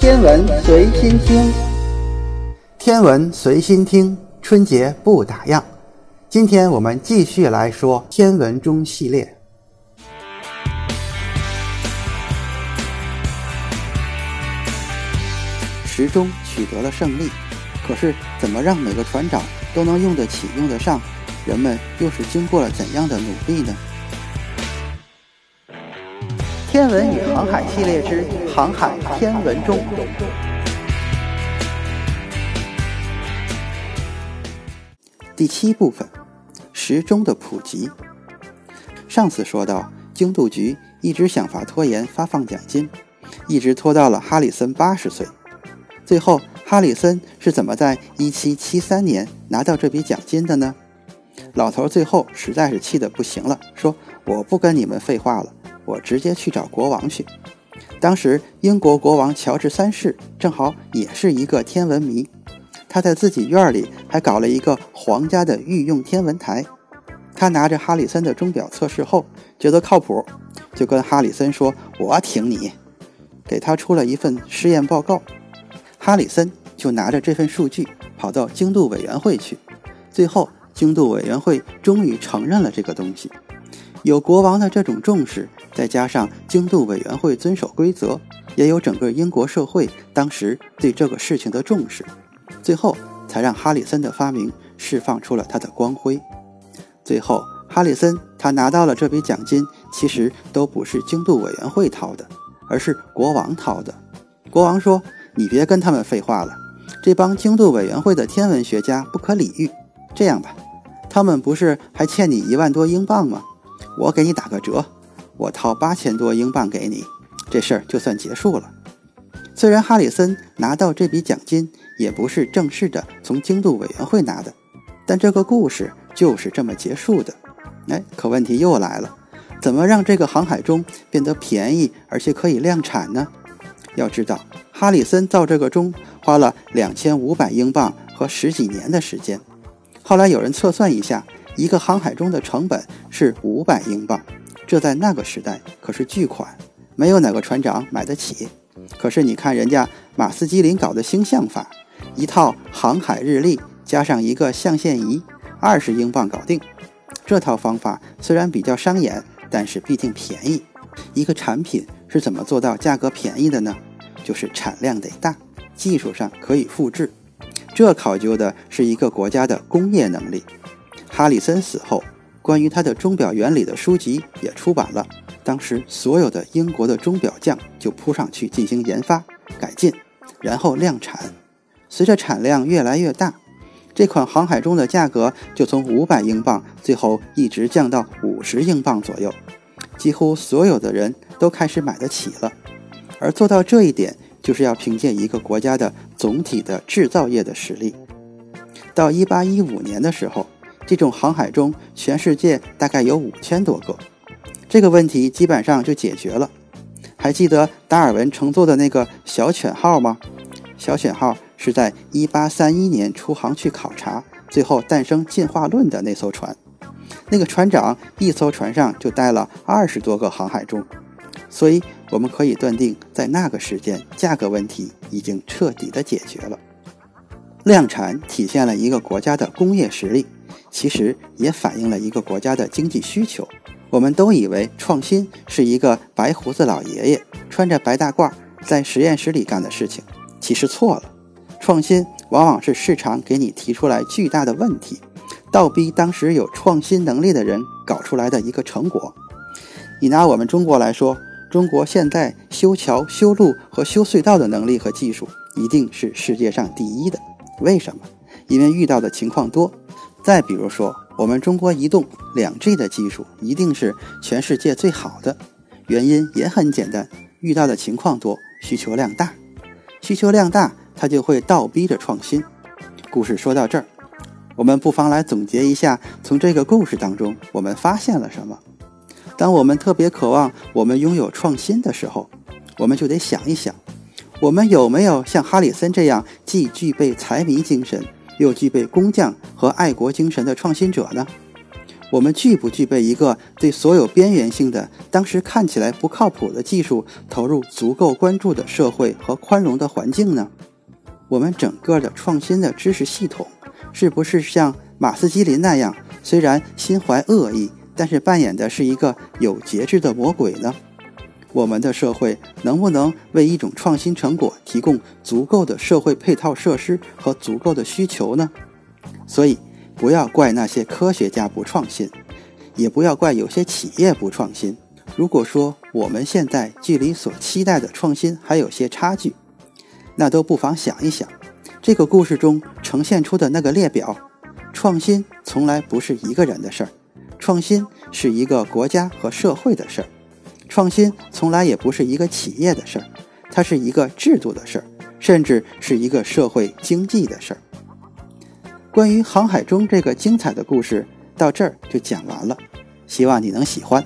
天文随心听，天文随心听，春节不打烊。今天我们继续来说天文钟系列。时钟取得了胜利，可是怎么让每个船长都能用得起、用得上？人们又是经过了怎样的努力呢？天文与航海系列之航海天文钟第七部分：时钟的普及。上次说到，经度局一直想法拖延发放奖金，一直拖到了哈里森八十岁。最后，哈里森是怎么在一七七三年拿到这笔奖金的呢？老头最后实在是气得不行了，说：“我不跟你们废话了，我直接去找国王去。”当时英国国王乔治三世正好也是一个天文迷，他在自己院里还搞了一个皇家的御用天文台。他拿着哈里森的钟表测试后，觉得靠谱，就跟哈里森说：“我挺你。”给他出了一份试验报告，哈里森就拿着这份数据跑到经度委员会去，最后。经度委员会终于承认了这个东西，有国王的这种重视，再加上经度委员会遵守规则，也有整个英国社会当时对这个事情的重视，最后才让哈里森的发明释放出了它的光辉。最后，哈里森他拿到了这笔奖金，其实都不是经度委员会掏的，而是国王掏的。国王说：“你别跟他们废话了，这帮经度委员会的天文学家不可理喻。这样吧。”他们不是还欠你一万多英镑吗？我给你打个折，我掏八千多英镑给你，这事儿就算结束了。虽然哈里森拿到这笔奖金也不是正式的从经度委员会拿的，但这个故事就是这么结束的。哎，可问题又来了，怎么让这个航海钟变得便宜而且可以量产呢？要知道，哈里森造这个钟花了两千五百英镑和十几年的时间。后来有人测算一下，一个航海钟的成本是五百英镑，这在那个时代可是巨款，没有哪个船长买得起。可是你看人家马斯基林搞的星象法，一套航海日历加上一个象限仪，二十英镑搞定。这套方法虽然比较伤眼，但是必定便宜。一个产品是怎么做到价格便宜的呢？就是产量得大，技术上可以复制。这考究的是一个国家的工业能力。哈里森死后，关于他的钟表原理的书籍也出版了。当时，所有的英国的钟表匠就扑上去进行研发、改进，然后量产。随着产量越来越大，这款航海钟的价格就从五百英镑，最后一直降到五十英镑左右，几乎所有的人都开始买得起了。而做到这一点，就是要凭借一个国家的总体的制造业的实力。到一八一五年的时候，这种航海中全世界大概有五千多个，这个问题基本上就解决了。还记得达尔文乘坐的那个小犬号吗？小犬号是在一八三一年出航去考察，最后诞生进化论的那艘船。那个船长一艘船上就带了二十多个航海钟，所以。我们可以断定，在那个时间，价格问题已经彻底的解决了。量产体现了一个国家的工业实力，其实也反映了一个国家的经济需求。我们都以为创新是一个白胡子老爷爷穿着白大褂在实验室里干的事情，其实错了。创新往往是市场给你提出来巨大的问题，倒逼当时有创新能力的人搞出来的一个成果。你拿我们中国来说。中国现在修桥、修路和修隧道的能力和技术一定是世界上第一的。为什么？因为遇到的情况多。再比如说，我们中国移动两 G 的技术一定是全世界最好的。原因也很简单，遇到的情况多，需求量大。需求量大，它就会倒逼着创新。故事说到这儿，我们不妨来总结一下，从这个故事当中，我们发现了什么？当我们特别渴望我们拥有创新的时候，我们就得想一想，我们有没有像哈里森这样既具备财迷精神，又具备工匠和爱国精神的创新者呢？我们具不具备一个对所有边缘性的、当时看起来不靠谱的技术投入足够关注的社会和宽容的环境呢？我们整个的创新的知识系统，是不是像马斯基林那样，虽然心怀恶意，但是扮演的是一个有节制的魔鬼呢？我们的社会能不能为一种创新成果提供足够的社会配套设施和足够的需求呢？所以。不要怪那些科学家不创新，也不要怪有些企业不创新。如果说我们现在距离所期待的创新还有些差距，那都不妨想一想，这个故事中呈现出的那个列表：创新从来不是一个人的事儿，创新是一个国家和社会的事儿，创新从来也不是一个企业的事儿，它是一个制度的事儿，甚至是一个社会经济的事儿。关于航海中这个精彩的故事，到这儿就讲完了，希望你能喜欢。